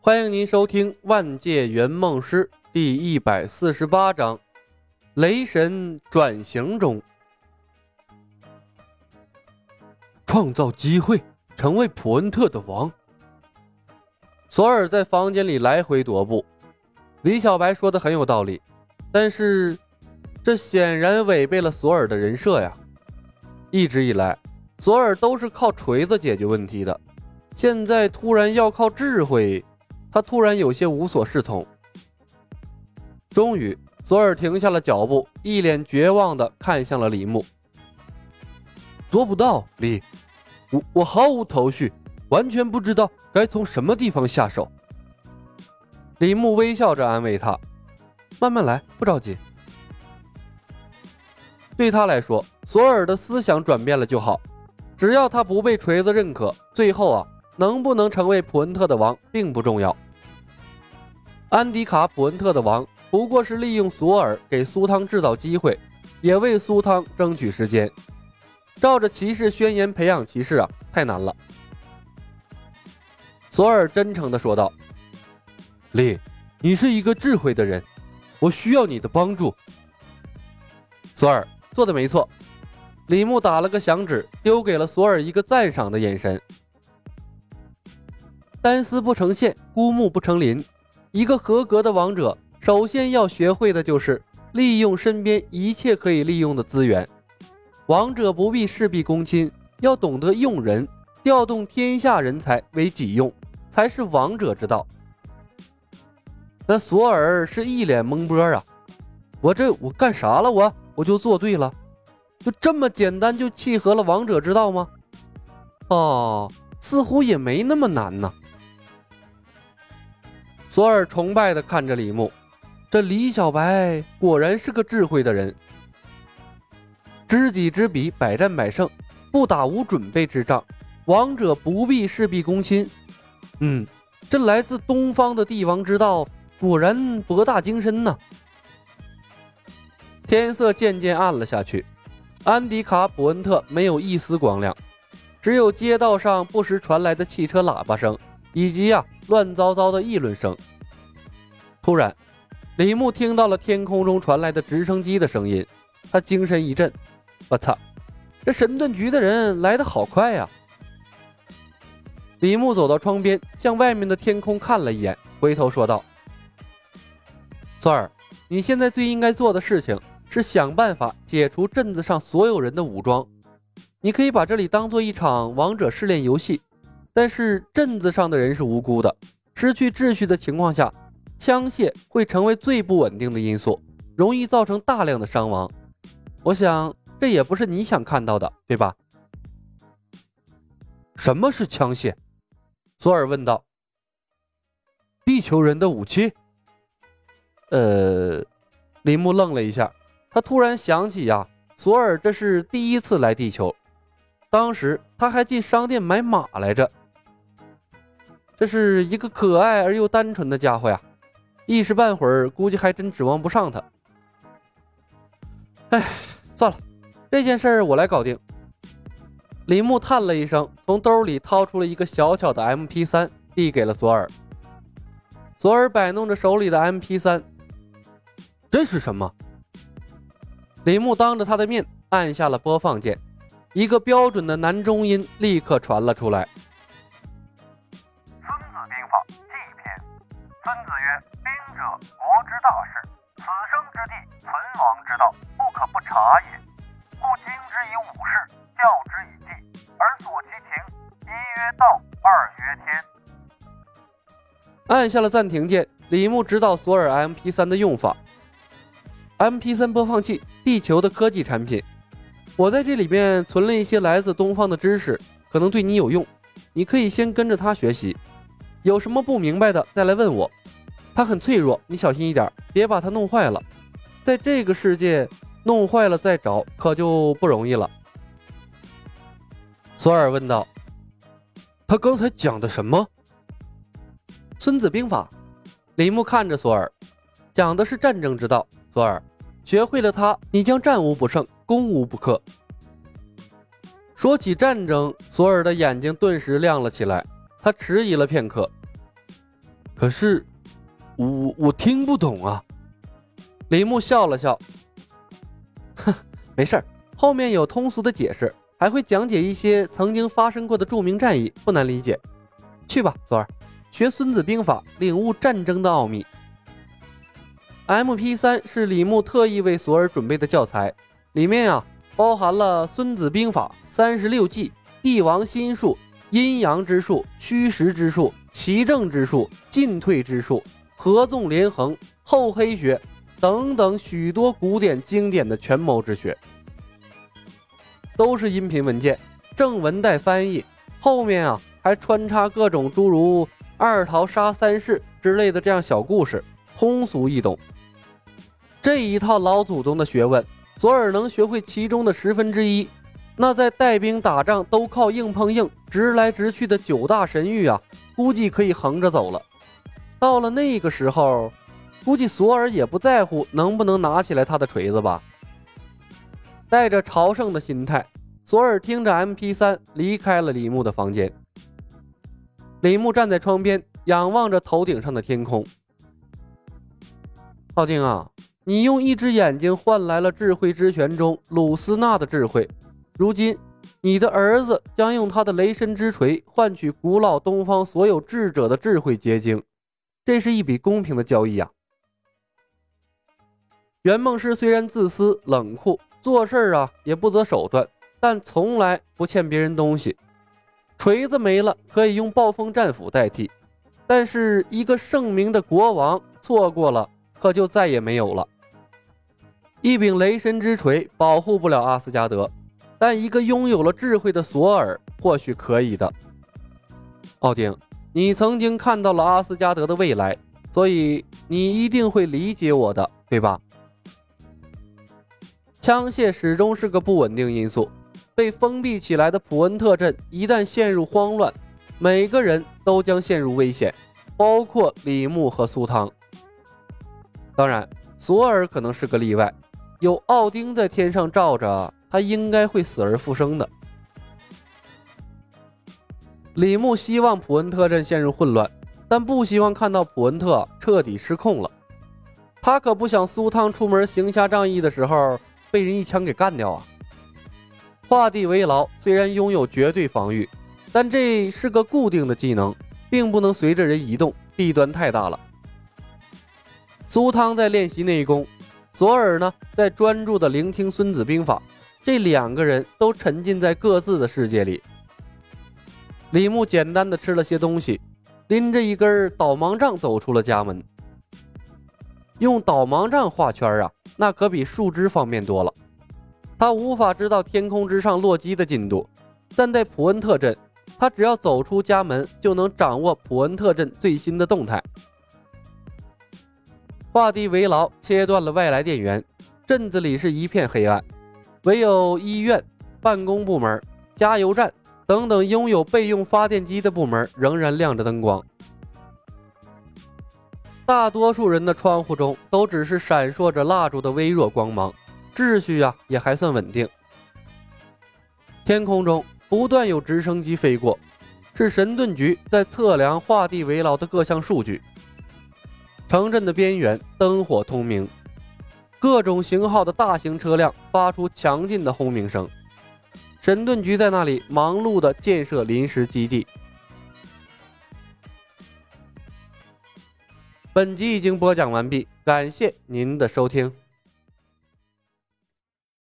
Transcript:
欢迎您收听《万界圆梦师》第一百四十八章《雷神转型中》，创造机会，成为普恩特的王。索尔在房间里来回踱步。李小白说的很有道理，但是这显然违背了索尔的人设呀。一直以来，索尔都是靠锤子解决问题的，现在突然要靠智慧。他突然有些无所适从。终于，索尔停下了脚步，一脸绝望地看向了李牧。做不到，李，我我毫无头绪，完全不知道该从什么地方下手。李牧微笑着安慰他：“慢慢来，不着急。”对他来说，索尔的思想转变了就好，只要他不被锤子认可，最后啊。能不能成为普恩特的王并不重要。安迪卡普恩特的王不过是利用索尔给苏汤制造机会，也为苏汤争取时间。照着骑士宣言培养骑士啊，太难了。索尔真诚地说道：“李，你是一个智慧的人，我需要你的帮助。”索尔做的没错。李牧打了个响指，丢给了索尔一个赞赏的眼神。单丝不成线，孤木不成林。一个合格的王者，首先要学会的就是利用身边一切可以利用的资源。王者不必事必躬亲，要懂得用人，调动天下人才为己用，才是王者之道。那索尔是一脸懵波啊！我这我干啥了？我我就做对了，就这么简单就契合了王者之道吗？哦，似乎也没那么难呢。索尔崇拜地看着李牧，这李小白果然是个智慧的人。知己知彼，百战百胜，不打无准备之仗。王者不必事必躬亲。嗯，这来自东方的帝王之道果然博大精深呐。天色渐渐暗了下去，安迪卡普恩特没有一丝光亮，只有街道上不时传来的汽车喇叭声。以及呀，乱糟糟的议论声。突然，李牧听到了天空中传来的直升机的声音，他精神一振：“我操，这神盾局的人来的好快呀！”李牧走到窗边，向外面的天空看了一眼，回头说道：“翠儿，你现在最应该做的事情是想办法解除镇子上所有人的武装。你可以把这里当做一场王者试炼游戏。”但是镇子上的人是无辜的，失去秩序的情况下，枪械会成为最不稳定的因素，容易造成大量的伤亡。我想这也不是你想看到的，对吧？什么是枪械？索尔问道。地球人的武器？呃，林木愣了一下，他突然想起呀，索尔这是第一次来地球，当时他还进商店买马来着。这是一个可爱而又单纯的家伙呀，一时半会儿估计还真指望不上他。哎，算了，这件事儿我来搞定。李牧叹了一声，从兜里掏出了一个小巧的 MP 三，递给了索尔。索尔摆弄着手里的 MP 三，这是什么？李牧当着他的面按下了播放键，一个标准的男中音立刻传了出来。者国之大事，此生之地，存亡之道，不可不察也。故经之以武士，教之以技，而索其情。一曰道，二曰天。按下了暂停键，李牧指导索尔 MP 三的用法。MP 三播放器，地球的科技产品。我在这里面存了一些来自东方的知识，可能对你有用。你可以先跟着他学习，有什么不明白的再来问我。它很脆弱，你小心一点，别把它弄坏了。在这个世界，弄坏了再找可就不容易了。索尔问道：“他刚才讲的什么？”《孙子兵法》。李牧看着索尔，讲的是战争之道。索尔，学会了它，你将战无不胜，攻无不克。说起战争，索尔的眼睛顿时亮了起来，他迟疑了片刻。可是，我我听不懂啊。李牧笑了笑，哼，没事儿，后面有通俗的解释，还会讲解一些曾经发生过的著名战役，不难理解。去吧，左儿，学《孙子兵法》，领悟战争的奥秘。M P 三是李牧特意为索尔准备的教材，里面啊包含了《孙子兵法》三十六计、帝王心术、阴阳之术、虚实之术、奇正之术、进退之术、合纵连横、厚黑学。等等许多古典经典的权谋之学，都是音频文件，正文带翻译，后面啊还穿插各种诸如二桃杀三士之类的这样小故事，通俗易懂。这一套老祖宗的学问，左耳能学会其中的十分之一，那在带兵打仗都靠硬碰硬、直来直去的九大神域啊，估计可以横着走了。到了那个时候。估计索尔也不在乎能不能拿起来他的锤子吧。带着朝圣的心态，索尔听着 MP 三离开了李牧的房间。李牧站在窗边，仰望着头顶上的天空。浩静啊，你用一只眼睛换来了智慧之泉中鲁斯娜的智慧，如今你的儿子将用他的雷神之锤换取古老东方所有智者的智慧结晶，这是一笔公平的交易呀。圆梦师虽然自私冷酷，做事儿啊也不择手段，但从来不欠别人东西。锤子没了可以用暴风战斧代替，但是一个圣明的国王错过了，可就再也没有了。一柄雷神之锤保护不了阿斯加德，但一个拥有了智慧的索尔或许可以的。奥丁，你曾经看到了阿斯加德的未来，所以你一定会理解我的，对吧？枪械始终是个不稳定因素，被封闭起来的普恩特镇一旦陷入慌乱，每个人都将陷入危险，包括李牧和苏汤。当然，索尔可能是个例外，有奥丁在天上罩着，他应该会死而复生的。李牧希望普恩特镇陷入混乱，但不希望看到普恩特彻底失控了。他可不想苏汤出门行侠仗义的时候。被人一枪给干掉啊！画地为牢虽然拥有绝对防御，但这是个固定的技能，并不能随着人移动，弊端太大了。苏汤在练习内功，左耳呢在专注的聆听《孙子兵法》，这两个人都沉浸在各自的世界里。李牧简单的吃了些东西，拎着一根导盲杖走出了家门。用导盲杖画圈啊！那可比树枝方便多了。他无法知道天空之上洛基的进度，但在普恩特镇，他只要走出家门就能掌握普恩特镇最新的动态。画地为牢，切断了外来电源，镇子里是一片黑暗，唯有医院、办公部门、加油站等等拥有备用发电机的部门仍然亮着灯光。大多数人的窗户中都只是闪烁着蜡烛的微弱光芒，秩序啊也还算稳定。天空中不断有直升机飞过，是神盾局在测量画地为牢的各项数据。城镇的边缘灯火通明，各种型号的大型车辆发出强劲的轰鸣声。神盾局在那里忙碌的建设临时基地。本集已经播讲完毕，感谢您的收听。